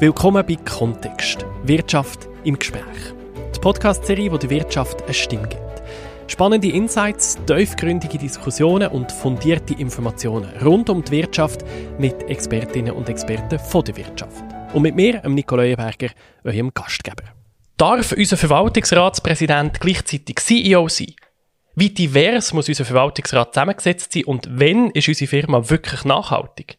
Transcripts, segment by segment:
Willkommen bei Kontext. Wirtschaft im Gespräch. Die Podcast-Serie, die der Wirtschaft eine Stimme gibt. Spannende Insights, tiefgründige Diskussionen und fundierte Informationen rund um die Wirtschaft mit Expertinnen und Experten von der Wirtschaft. Und mit mir, Nico Leuenberger, eurem Gastgeber. Darf unser Verwaltungsratspräsident gleichzeitig CEO sein? Wie divers muss unser Verwaltungsrat zusammengesetzt sein und wenn ist unsere Firma wirklich nachhaltig?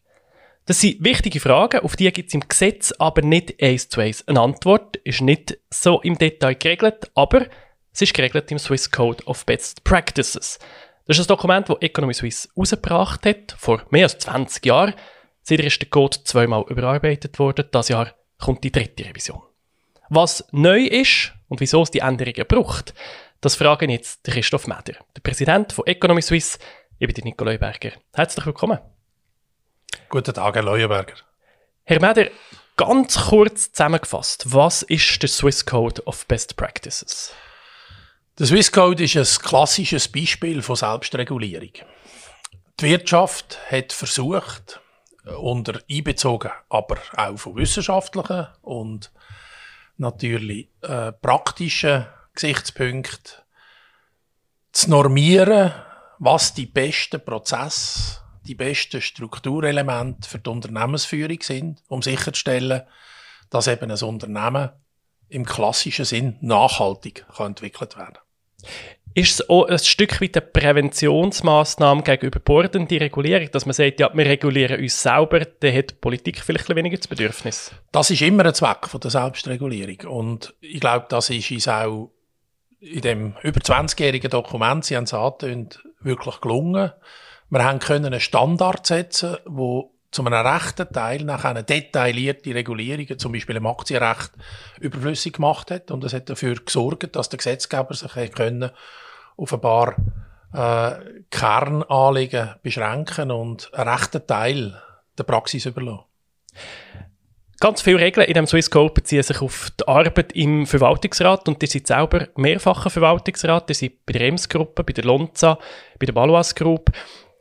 Das sind wichtige Fragen, auf die gibt es im Gesetz aber nicht eins zu eins. Eine Antwort ist nicht so im Detail geregelt, aber es ist geregelt im Swiss Code of Best Practices. Das ist ein Dokument, das Economy Suisse rausgebracht hat, vor mehr als 20 Jahren. Seitdem ist der Code zweimal überarbeitet worden. Das Jahr kommt die dritte Revision. Was neu ist und wieso es die Änderungen braucht, das fragen jetzt Christoph Meder, der Präsident von Economy Suisse. Ich bin Nikolai Berger. Herzlich willkommen. Guten Tag, Herr Leuenberger. Herr Meder, ganz kurz zusammengefasst, was ist der Swiss Code of Best Practices? Der Swiss Code ist ein klassisches Beispiel von Selbstregulierung. Die Wirtschaft hat versucht, unter einbezogen, aber auch von wissenschaftlichen und natürlich äh, praktischen Gesichtspunkten zu normieren, was die besten Prozesse die besten Strukturelemente für die Unternehmensführung sind, um sicherzustellen, dass eben ein Unternehmen im klassischen Sinn nachhaltig kann entwickelt werden ist es auch ein Stück weit eine Präventionsmaßnahme gegen überbordende Regulierung, dass man sagt, ja, wir regulieren uns selber, dann hat die Politik vielleicht ein weniger das Bedürfnis? Das ist immer ein Zweck von der Selbstregulierung und ich glaube, das ist uns auch in dem über 20-jährigen Dokument, Sie haben es angetönt, wirklich gelungen. Wir haben können einen Standard setzen, wo zu einem rechten Teil nach einer detaillierten Regulierung, zum Beispiel im Aktienrecht, überflüssig gemacht hat. Und es hat dafür gesorgt, dass der Gesetzgeber sich können auf ein paar äh, Kernanliegen beschränken und einen rechten Teil der Praxis überlassen. Ganz viele Regeln in dem Swiss Code beziehen sich auf die Arbeit im Verwaltungsrat und die sind selber mehrfacher Verwaltungsrat. Die sind bei der Ems-Gruppe, bei der Lonza, bei der Balois Group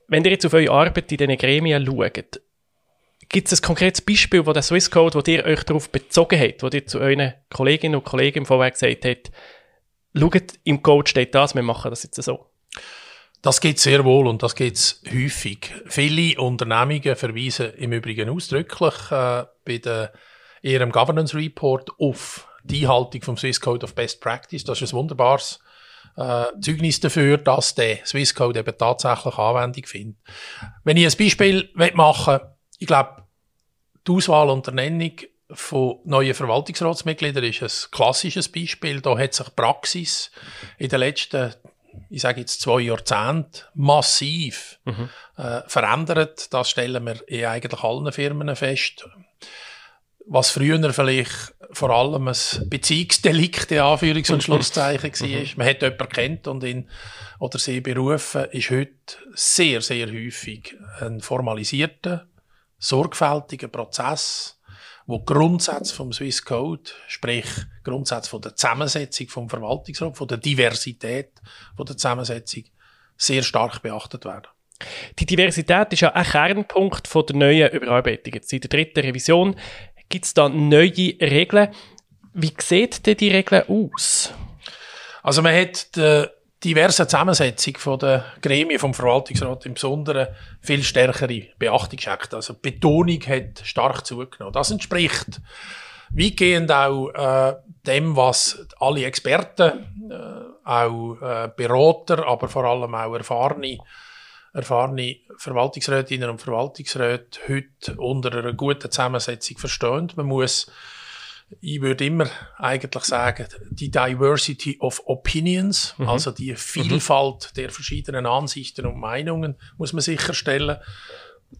wenn ihr jetzt auf eure Arbeit in diesen Gremien schaut, gibt es ein konkretes Beispiel, wo der Swiss Code, wo ihr euch darauf bezogen habt, wo ihr zu euren Kolleginnen und Kollegen im Vorweg gesagt habt, schaut, im Code steht das, wir machen das jetzt so? Das geht sehr wohl und das geht häufig. Viele Unternehmungen verweisen im Übrigen ausdrücklich äh, bei der, ihrem Governance Report auf die Einhaltung vom Swiss Code of Best Practice. Das ist ein wunderbares äh, Zeugnis dafür, dass der Swisscode eben tatsächlich Anwendung findet. Wenn ich ein Beispiel machen will, ich glaube, die Auswahl und Ernennung von neuen Verwaltungsratsmitgliedern ist ein klassisches Beispiel. Da hat sich Praxis in den letzten, ich sage jetzt zwei Jahrzehnten, massiv mhm. äh, verändert. Das stellen wir in eigentlich allen Firmen fest was früher vielleicht vor allem ein Beziehungsdelikt in Anführungs- und Schlusszeichen war. Mhm. Man hat jemanden kennt und ihn oder sie berufen, ist heute sehr, sehr häufig ein formalisierter, sorgfältiger Prozess, wo Grundsätze vom Swiss Code, sprich Grundsätze von der Zusammensetzung vom Verwaltungsrat, von der Diversität von der Zusammensetzung, sehr stark beachtet werden. Die Diversität ist ja ein Kernpunkt von der neuen Überarbeitung. In der dritten Revision Gibt es da neue Regeln? Wie sieht denn die Regeln aus? Also man hat die diverse Zusammensetzung von der Gremien vom Verwaltungsrat im Besonderen viel stärkere Beachtung geschenkt. Also die Betonung hat stark zugenommen. Das entspricht weitgehend auch äh, dem, was alle Experten, äh, auch äh, Berater, aber vor allem auch erfahrene erfahrene Verwaltungsrätinnen und Verwaltungsräte heute unter einer guten Zusammensetzung verstehen. Man muss, ich würde immer eigentlich sagen, die Diversity of Opinions, mhm. also die Vielfalt mhm. der verschiedenen Ansichten und Meinungen, muss man sicherstellen.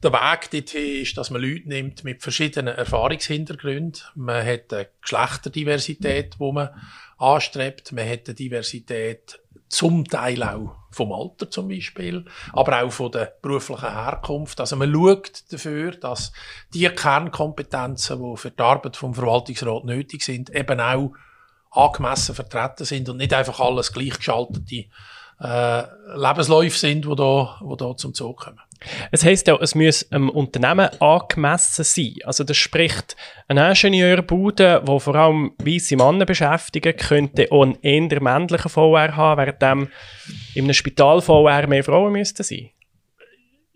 Der Weg dorthin ist, dass man Leute nimmt mit verschiedenen Erfahrungshintergründen. Man hat eine Geschlechterdiversität, wo man anstrebt. Man hat eine Diversität zum Teil auch vom Alter zum Beispiel, aber auch von der beruflichen Herkunft. Also man schaut dafür, dass die Kernkompetenzen, die für die Arbeit vom Verwaltungsrat nötig sind, eben auch angemessen vertreten sind und nicht einfach alles gleichgeschaltete äh, Lebensläufe sind, die da, wo da zum Zug kommen. Es heisst ja, es muss einem Unternehmen angemessen sein. Also das spricht, ein Ingenieurbude, der vor allem weisse Männer beschäftigen, könnte auch einen eher männlichen VR haben, während in einem Spital VR mehr Frauen müssten sein.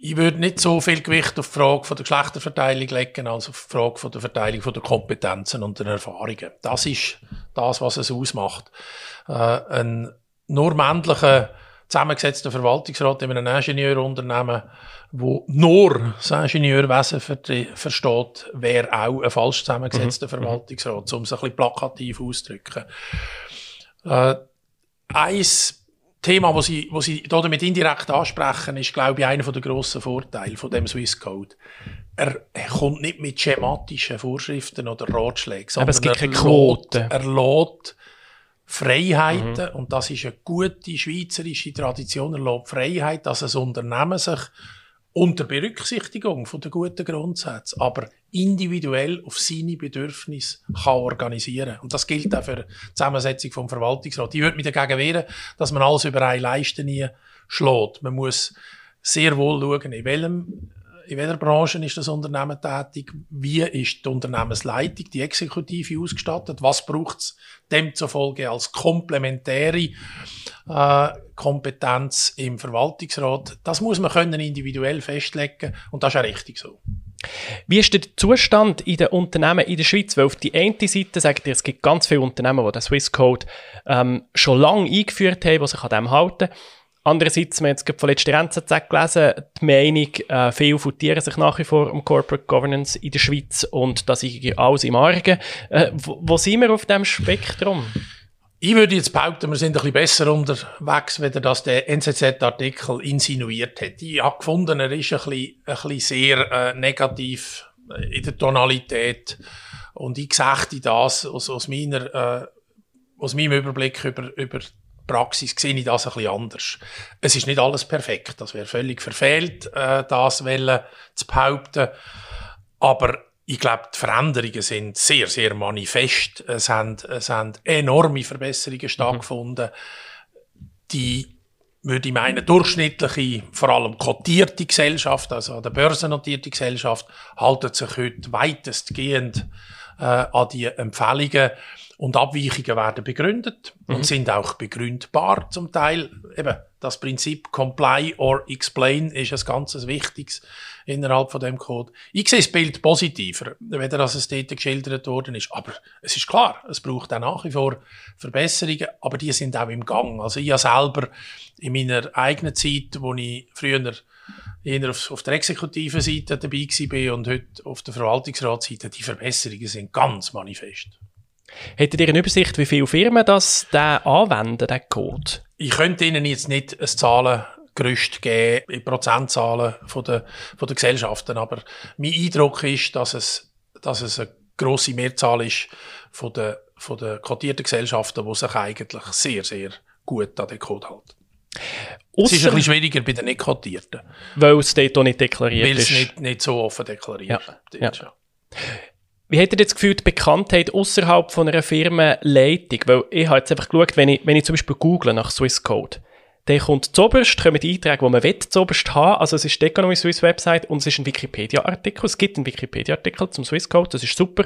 Ich würde nicht so viel Gewicht auf die Frage von der Geschlechterverteilung legen, als auf die Frage von der Verteilung von der Kompetenzen und der Erfahrungen. Das ist das, was es ausmacht. Äh, ein nur männlicher zusammengesetzter Verwaltungsrat in einem Ingenieurunternehmen, wo nur das Ingenieurwesen versteht, wäre auch ein falsch zusammengesetzter mhm. Verwaltungsrat, um es ein bisschen plakativ auszudrücken. Äh, eins Thema, das Sie, wo Sie damit indirekt ansprechen, ist, glaube ich, einer der grossen Vorteile von dem Swiss Code. Er, er kommt nicht mit schematischen Vorschriften oder Ratschlägen, sondern Aber es gibt keine Quote. Er lässt Freiheiten, mhm. und das ist eine gute schweizerische Tradition, erlaubt Freiheit, dass ein Unternehmen sich unter Berücksichtigung von der guten Grundsätze, aber individuell auf seine Bedürfnisse kann organisieren. Und das gilt auch für die Zusammensetzung vom Verwaltungsrat. Ich würde mich dagegen wehren, dass man alles über eine Leiste nie schlägt. Man muss sehr wohl schauen, in welchem in welcher Branche ist das Unternehmen tätig? Wie ist die Unternehmensleitung, die Exekutive ausgestattet? Was braucht es demzufolge als komplementäre äh, Kompetenz im Verwaltungsrat? Das muss man können individuell festlegen und das ist auch richtig so. Wie ist der Zustand in den Unternehmen in der Schweiz? Weil auf die eine Seite sagt ihr, es gibt ganz viele Unternehmen, die den Swiss Code ähm, schon lange eingeführt haben, die sich an dem halten. Andererseits, wir haben jetzt von letzter NZZ gelesen, die Meinung, äh, viele futieren sich nach wie vor um Corporate Governance in der Schweiz und das ist alles im Argen. Äh, wo, wo sind wir auf diesem Spektrum? Ich würde jetzt behaupten, wir sind ein bisschen besser unterwegs, wenn das der NZZ-Artikel insinuiert hat. Ich habe gefunden, er ist ein bisschen, ein bisschen sehr äh, negativ äh, in der Tonalität. Und ich sagte das aus, aus, meiner, äh, aus meinem Überblick über, über Praxis sehe ich das ein bisschen anders. Es ist nicht alles perfekt. Das wäre völlig verfehlt, äh, das zu behaupten. Aber ich glaube, die Veränderungen sind sehr, sehr manifest. Es haben, es haben enorme Verbesserungen mhm. stattgefunden. Die, würde ich meinen, durchschnittliche, vor allem kotierte Gesellschaft, also an der börsennotierte Gesellschaft, haltet sich heute weitestgehend äh, an die Empfehlungen und Abweichungen werden begründet mhm. und sind auch begründbar zum Teil. Eben das Prinzip Comply or Explain ist ein ganz wichtiges innerhalb von dem Code. Ich sehe das Bild positiver, weder dass es dort geschildert worden ist. Aber es ist klar, es braucht auch nach wie vor Verbesserungen, aber die sind auch im Gang. Also ich habe selber in meiner eigenen Zeit, wo ich früher eher auf, auf der exekutiven Seite dabei war und heute auf der Verwaltungsratsseite, die Verbesserungen sind ganz manifest. Hättet ihr eine Übersicht, wie viele Firmen das den anwenden, den Code? Ich könnte Ihnen jetzt nicht ein Zahlengerüst geben in Prozentzahlen von der, von der Gesellschaften, aber mein Eindruck ist, dass es, dass es eine grosse Mehrzahl ist von den, von den kotierten Gesellschaften, die sich eigentlich sehr, sehr gut an den Code halten. es ist ein bisschen schwieriger bei den nicht kotierten. Weil es dort auch nicht deklariert Weil ist. Weil es nicht, nicht so offen deklariert ja. ist. Ja. Wie hat ihr jetzt gefühlt, die Bekanntheit außerhalb von einer Firmenleitung? Weil ich habe jetzt einfach geschaut, wenn ich, wenn ich zum Beispiel google nach Swisscode, dann kommt zuoberst, kommen die Einträge, die man will, zuoberst haben. Also es ist die Economy Swiss Website und es ist ein Wikipedia-Artikel. Es gibt einen Wikipedia-Artikel zum Swisscode, das ist super.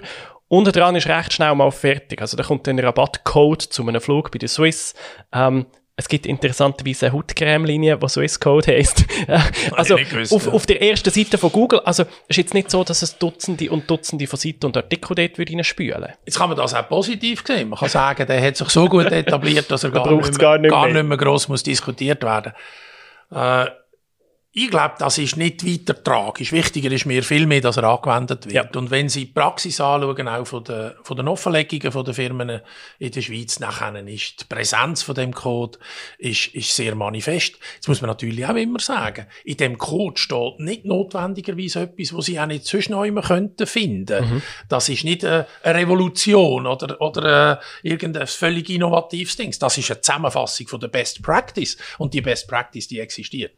Unten dran ist recht schnell mal fertig. Also da kommt ein Rabattcode zu einem Flug bei der Swiss. Ähm, es gibt interessanterweise eine Hautcreme-Linie, die Swiss Code heisst. also gewusst, auf, ja. auf, der ersten Seite von Google, also ist jetzt nicht so, dass es Dutzende und Dutzende von Seiten und Artikeln dort würde spülen. Jetzt kann man das auch positiv sehen. Man kann sagen, der hat sich so gut etabliert, dass er gar, nicht mehr, gar, nicht mehr, gar nicht mehr gross muss diskutiert werden. Äh, ich glaube, das ist nicht weiter tragisch. Wichtiger ist mir viel mehr, dass er angewendet wird. Ja. Und wenn Sie die Praxis anschauen, auch von, den, von den Offenlegungen von den Firmen in der Schweiz, nachher ist die Präsenz von dem Code ist, ist sehr manifest. Jetzt muss man natürlich auch immer sagen, in dem Code steht nicht notwendigerweise etwas, was Sie auch nicht sonst noch immer könnten finden. Mhm. Das ist nicht eine, eine Revolution oder, oder äh, irgendein völlig innovatives Ding. Das ist eine Zusammenfassung von der Best Practice. Und die Best Practice, die existiert.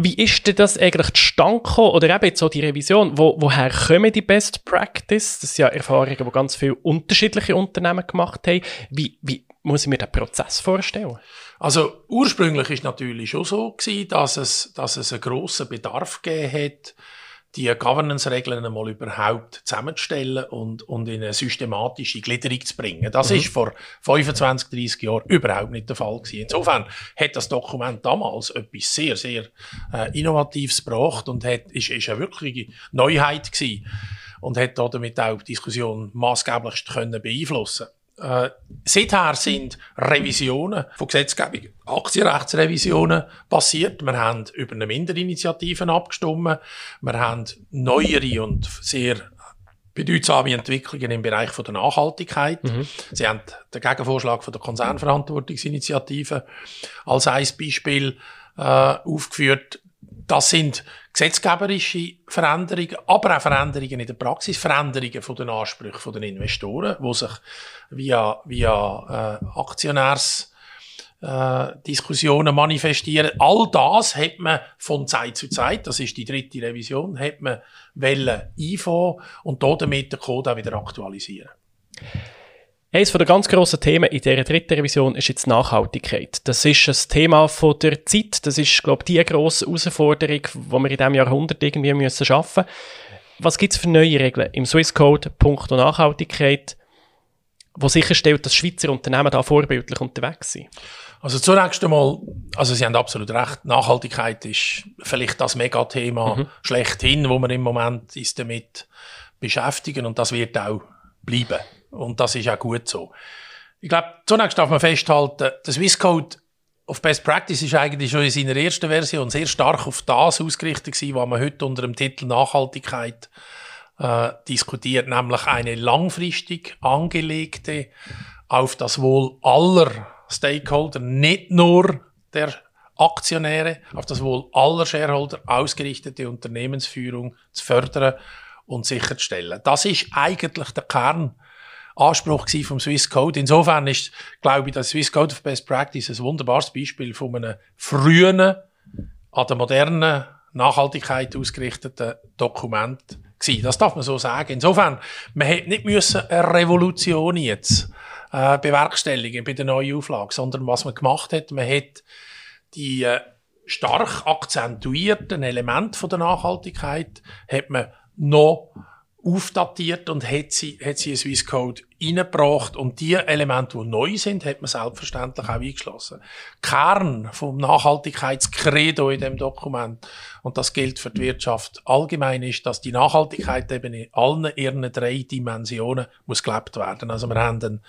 Wie ist denn das eigentlich zustande gekommen? Oder eben jetzt so die Revision, wo, woher kommen die Best Practice? Das sind ja Erfahrungen, die ganz viele unterschiedliche Unternehmen gemacht haben. Wie, wie muss ich mir den Prozess vorstellen? Also ursprünglich ist natürlich schon so gewesen, dass es, dass es einen grossen Bedarf gegeben hat, die Governance-Regeln einmal überhaupt zusammenzustellen und, und in eine systematische Gliederung zu bringen. Das mhm. ist vor 25, 30 Jahren überhaupt nicht der Fall gewesen. Insofern hat das Dokument damals etwas sehr, sehr äh, Innovatives gebracht und hat, ist, ist eine wirkliche Neuheit gewesen und hat damit auch die Diskussion maßgeblich können beeinflussen äh, seither sind Revisionen von Gesetzgebung, Aktienrechtsrevisionen passiert. Wir haben über eine Minderinitiative abgestimmt. Wir haben neuere und sehr bedeutsame Entwicklungen im Bereich von der Nachhaltigkeit. Mhm. Sie haben den Gegenvorschlag von der Konzernverantwortungsinitiative als ein Beispiel äh, aufgeführt. Das sind gesetzgeberische Veränderungen, aber auch Veränderungen in der Praxis, Veränderungen von den Ansprüchen der Investoren, die sich via, via äh, Aktionärs äh, Diskussionen manifestieren. All das hat man von Zeit zu Zeit, das ist die dritte Revision, hat man wollen einfangen und damit den Code auch wieder aktualisieren. Eines der ganz grossen Themen in dieser dritten Revision ist jetzt Nachhaltigkeit. Das ist ein Thema von der Zeit. Das ist, glaube ich, die grosse Herausforderung, die wir in diesem Jahrhundert irgendwie müssen schaffen müssen. Was gibt es für neue Regeln im Swiss Code Punkt Nachhaltigkeit, wo sicherstellt, dass Schweizer Unternehmen da vorbildlich unterwegs sind? Also zunächst einmal, also Sie haben absolut recht, Nachhaltigkeit ist vielleicht das Megathema mhm. schlechthin, wo wir im Moment uns damit beschäftigen und das wird auch bleiben. Und das ist auch gut so. Ich glaube, zunächst darf man festhalten, der Swisscode auf Best Practice ist eigentlich schon in seiner ersten Version sehr stark auf das ausgerichtet gewesen, was man heute unter dem Titel Nachhaltigkeit äh, diskutiert, nämlich eine langfristig angelegte, auf das Wohl aller Stakeholder, nicht nur der Aktionäre, auf das Wohl aller Shareholder ausgerichtete Unternehmensführung zu fördern und sicherzustellen. Das ist eigentlich der Kern Anspruch vom Swiss Code. Insofern ist, glaube ich, das Swiss Code of Best Practice ein wunderbares Beispiel von einem frühen, an der modernen Nachhaltigkeit ausgerichteten Dokument gewesen. Das darf man so sagen. Insofern, man hätte nicht müssen eine Revolution jetzt äh, bewerkstelligen bei der neuen Auflage, sondern was man gemacht hat, man hat die äh, stark akzentuierten Elemente von der Nachhaltigkeit hat man noch aufdatiert und hat sie, hat sie in Swiss Code reingebracht. Und die Elemente, die neu sind, hat man selbstverständlich auch eingeschlossen. Kern vom Nachhaltigkeitskredo in dem Dokument, und das gilt für die Wirtschaft allgemein, ist, dass die Nachhaltigkeit eben in allen ihren drei Dimensionen muss gelebt werden. Also wir haben eine,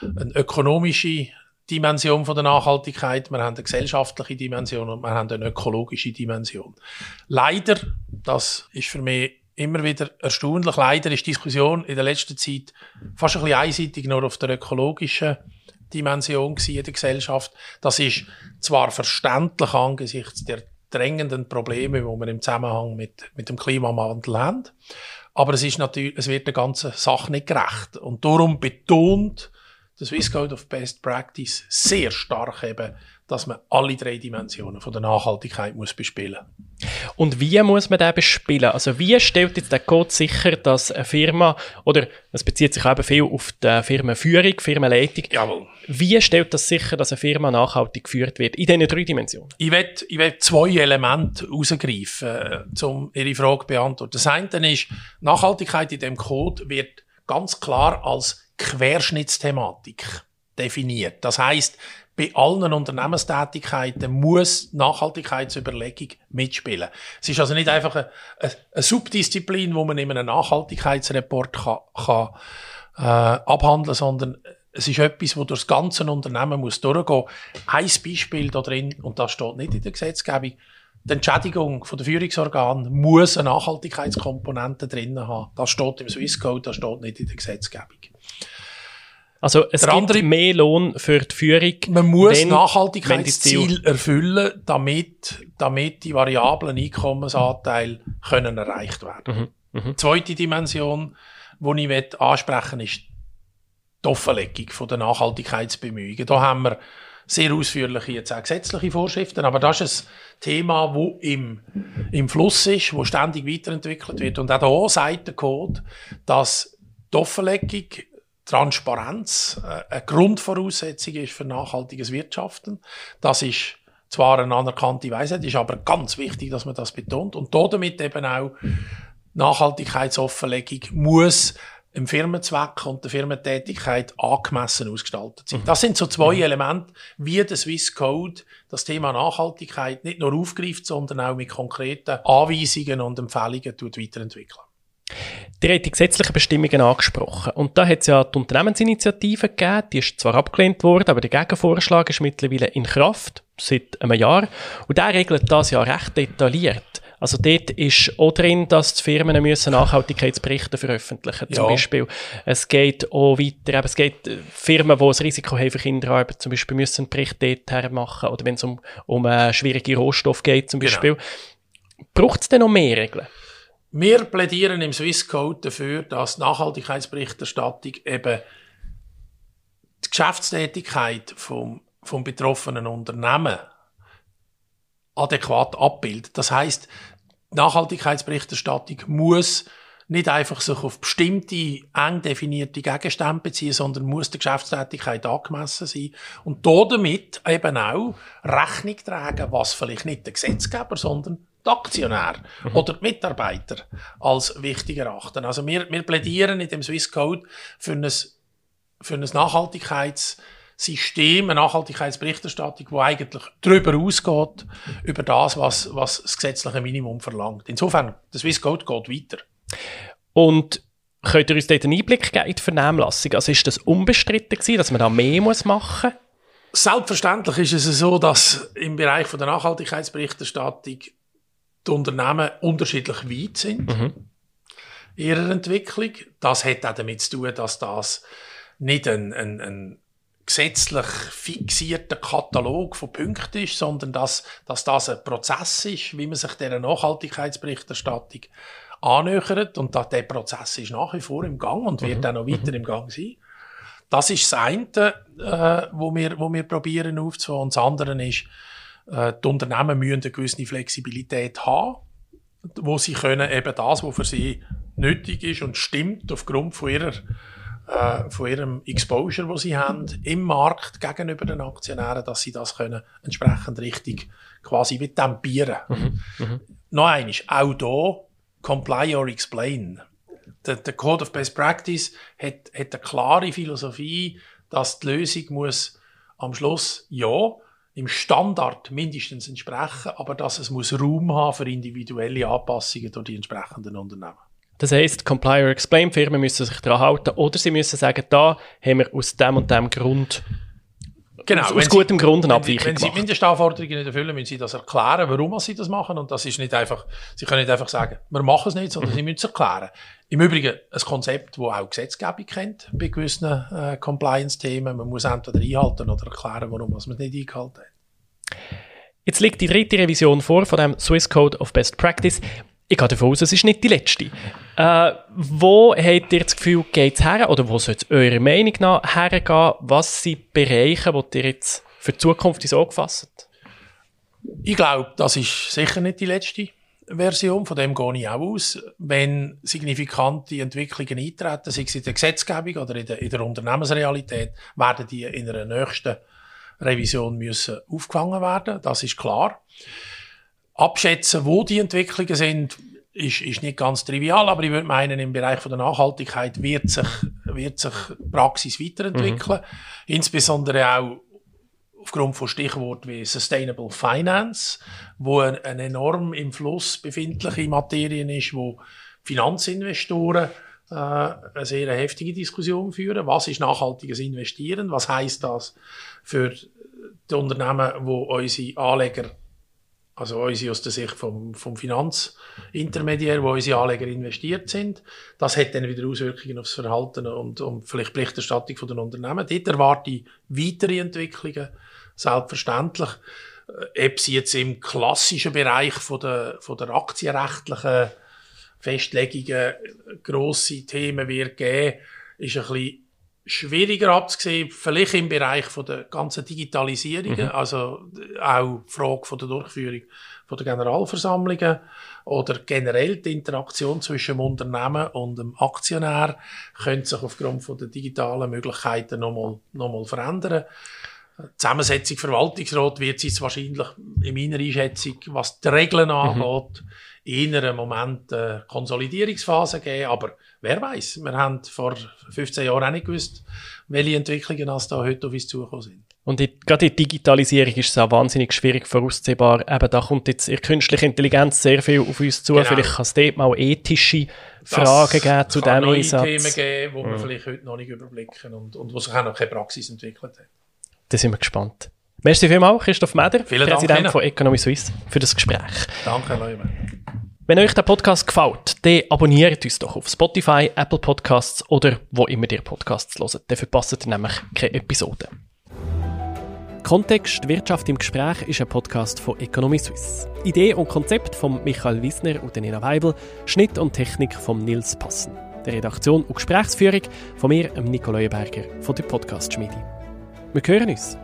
eine ökonomische Dimension von der Nachhaltigkeit, wir haben eine gesellschaftliche Dimension und wir haben eine ökologische Dimension. Leider, das ist für mich immer wieder erstaunlich. Leider ist die Diskussion in der letzten Zeit fast ein bisschen einseitig nur auf der ökologischen Dimension in der Gesellschaft. Das ist zwar verständlich angesichts der drängenden Probleme, die wir im Zusammenhang mit, mit dem Klimawandel haben, aber es ist natürlich, es wird der ganzen Sache nicht gerecht. Und darum betont der Swiss Code of Best Practice sehr stark eben dass man alle drei Dimensionen von der Nachhaltigkeit muss bespielen Und wie muss man den bespielen? Also wie stellt jetzt der Code sicher, dass eine Firma, oder es bezieht sich eben viel auf die Firmenführung, Firmenleitung, Jawohl. wie stellt das sicher, dass eine Firma nachhaltig geführt wird, in diesen drei Dimensionen? Ich will, ich will zwei Elemente herausgreifen, äh, um Ihre Frage zu beantworten. Das eine ist, Nachhaltigkeit in dem Code wird ganz klar als Querschnittsthematik definiert. Das heißt, bei allen Unternehmenstätigkeiten muss Nachhaltigkeitsüberlegung mitspielen. Es ist also nicht einfach eine, eine Subdisziplin, wo man in einem Nachhaltigkeitsreport kann, kann äh, abhandeln, sondern es ist etwas, wo durch das ganze Unternehmen muss durchgehen. Ein Beispiel da drin, und das steht nicht in der Gesetzgebung, die Entschädigung der Führungsorgan muss eine Nachhaltigkeitskomponente drin haben. Das steht im Swiss Code, das steht nicht in der Gesetzgebung. Also es der gibt andere, mehr Lohn für die Führung. Man muss wenn, Nachhaltigkeitsziele erfüllen, damit, damit die variablen Einkommensanteile können erreicht werden. Mhm, mh. Zweite Dimension, die ich ansprechen ist die Offenlegung der Nachhaltigkeitsbemühungen. Da haben wir sehr ausführliche jetzt auch gesetzliche Vorschriften, aber das ist ein Thema, wo im, im Fluss ist, wo ständig weiterentwickelt wird. Und auch da sagt der Code, dass die Offenlegung Transparenz äh, eine Grundvoraussetzung ist für nachhaltiges Wirtschaften. Das ist zwar eine anerkannte Weisheit, ist aber ganz wichtig, dass man das betont. Und damit eben auch Nachhaltigkeitsoffenlegung muss im Firmenzweck und der Firmentätigkeit angemessen ausgestaltet sein. Das sind so zwei mhm. Elemente, wie der Swiss Code das Thema Nachhaltigkeit nicht nur aufgreift, sondern auch mit konkreten Anweisungen und Empfehlungen weiterentwickelt. Die hat die gesetzlichen Bestimmungen angesprochen. Und da hat es ja die Unternehmensinitiative gegeben, die ist zwar abgelehnt worden, aber der Gegenvorschlag ist mittlerweile in Kraft, seit einem Jahr. Und der regelt das ja recht detailliert. Also dort ist auch drin, dass die Firmen müssen Nachhaltigkeitsberichte veröffentlichen zum ja. Beispiel. Es geht auch weiter, es geht äh, Firmen, die ein Risiko haben für Kinderarbeit, zum Beispiel müssen einen Bericht dort machen oder wenn es um, um äh, schwierige Rohstoffe geht zum genau. Beispiel. Genau. Braucht es denn noch mehr Regeln? Wir plädieren im Swiss Code dafür, dass Nachhaltigkeitsberichterstattung eben die Geschäftstätigkeit vom, vom betroffenen Unternehmen adäquat abbildet. Das heißt, Nachhaltigkeitsberichterstattung muss nicht einfach sich auf bestimmte eng definierte Gegenstände beziehen, sondern muss der Geschäftstätigkeit angemessen sein und damit eben auch Rechnung tragen, was vielleicht nicht der Gesetzgeber, sondern die Aktionär mhm. oder die Mitarbeiter als wichtig erachten. Also wir, wir plädieren in dem Swiss Code für ein, für ein Nachhaltigkeitssystem, eine Nachhaltigkeitsberichterstattung, die eigentlich darüber ausgeht, über das, was, was das gesetzliche Minimum verlangt. Insofern, der Swiss Code geht weiter. Und könnt ihr uns dort einen Einblick geben in die Vernehmlassung? Also ist das unbestritten gewesen, dass man da mehr muss machen muss? Selbstverständlich ist es so, dass im Bereich von der Nachhaltigkeitsberichterstattung die Unternehmen unterschiedlich weit sind mhm. in ihrer Entwicklung. Das hat auch damit zu tun, dass das nicht ein, ein, ein gesetzlich fixierter Katalog von Punkten ist, sondern dass, dass das ein Prozess ist, wie man sich dieser Nachhaltigkeitsberichterstattung annähert. Und dass der Prozess ist nach wie vor im Gang und wird mhm. auch noch weiter mhm. im Gang sein. Das ist das eine, äh, wo wir, wo wir probieren aufzuholen. Und das andere ist, die Unternehmen müssen eine gewisse Flexibilität haben, wo sie können eben das, was für sie nötig ist und stimmt aufgrund von ihrer äh, von ihrem Exposure, wo sie haben im Markt gegenüber den Aktionären, dass sie das können entsprechend richtig quasi wie tempieren. Mhm. Mhm. Noch eines, auch hier comply or explain. Der, der, Code of Best Practice hat, hat eine klare Philosophie, dass die Lösung muss am Schluss ja im Standard mindestens entsprechen, aber dass es muss Raum haben für individuelle Anpassungen durch die entsprechenden Unternehmen. Das heisst, Comply or Explain Firmen müssen sich daran halten oder sie müssen sagen, da haben wir aus dem und dem Grund Genau, aus, aus gutem sie, Grund eine Abweichung Wenn, wenn sie Mindestanforderungen nicht erfüllen, müssen sie das erklären, warum sie das machen. Und das ist nicht einfach, sie können nicht einfach sagen, wir machen es nicht, sondern mhm. sie müssen es erklären. Im Übrigen ein Konzept, das auch Gesetzgebung kennt bei gewissen äh, Compliance-Themen. Man muss entweder einhalten oder erklären, warum man es nicht eingehalten hat. Jetzt liegt die dritte Revision vor von dem Swiss Code of Best Practice. Ich gehe davon aus, es ist nicht die letzte. Äh, wo habt ihr das Gefühl, geht es her? Oder wo soll es eurer Meinung nach hergehen? Was sind Bereiche, die ihr jetzt für die Zukunft ins Auge? Ich glaube, das ist sicher nicht die letzte Version. Von dem gehe ich auch aus. Wenn signifikante Entwicklungen eintreten, sei es in der Gesetzgebung oder in der, in der Unternehmensrealität, werden die in einer nächsten Revision müssen aufgefangen werden. Das ist klar. Abschätzen, wo die Entwicklungen sind, ist, ist nicht ganz trivial, aber ich würde meinen, im Bereich von der Nachhaltigkeit wird sich, wird sich Praxis weiterentwickeln. Mhm. Insbesondere auch aufgrund von Stichworten wie Sustainable Finance, wo ein, ein enorm im Fluss befindliche Materien ist, wo Finanzinvestoren äh, eine sehr heftige Diskussion führen. Was ist nachhaltiges Investieren? Was heißt das für die Unternehmen, wo unsere Anleger also unsere aus der Sicht vom, vom Finanzintermediär, wo unsere Anleger investiert sind. Das hat dann wieder Auswirkungen aufs Verhalten und, und vielleicht Berichterstattung von den Unternehmen. Dort erwarte ich weitere Entwicklungen, selbstverständlich. Äh, ob sie jetzt im klassischen Bereich von der, von der aktienrechtlichen Festlegungen grosse Themen wird geben, ist ein bisschen schwieriger abzusehen, vielleicht im Bereich von der ganzen Digitalisierung, mhm. also auch die Frage von der Durchführung von der Generalversammlungen oder generell die Interaktion zwischen dem Unternehmen und dem Aktionär könnte sich aufgrund von der digitalen Möglichkeiten nochmal noch mal verändern. Die Zusammensetzung Verwaltungsrat wird es wahrscheinlich in meiner Einschätzung, was die Regeln mhm. angeht, mhm in einem Moment eine Konsolidierungsphase geben. Aber wer weiß, wir haben vor 15 Jahren auch nicht gewusst, welche Entwicklungen als da heute auf uns zugekommen sind. Und die, gerade in Digitalisierung ist es auch wahnsinnig schwierig vorauszählbar. Eben, da kommt jetzt in künstliche Intelligenz sehr viel auf uns zu. Genau. Vielleicht kann es dort mal ethische Fragen das geben zu diesem Einsatz. Themen geben, die mhm. wir vielleicht heute noch nicht überblicken und, und wo sich auch noch keine Praxis entwickelt hat. Da sind wir gespannt. Merci vielmals, Christoph Meder, Vielen Präsident Dank, von Economy Suisse, für das Gespräch. Danke, Leute. Wenn euch der Podcast gefällt, dann abonniert uns doch auf Spotify, Apple Podcasts oder wo immer ihr Podcasts hört. Dann verpasst ihr nämlich keine Episode. Kontext Wirtschaft im Gespräch ist ein Podcast von Economy Suisse. Idee und Konzept von Michael Wiesner und Nina Weibel, Schnitt und Technik von Nils Passen. Der Redaktion und Gesprächsführung von mir, Nicole Berger von der Podcast Schmiede. Wir hören uns.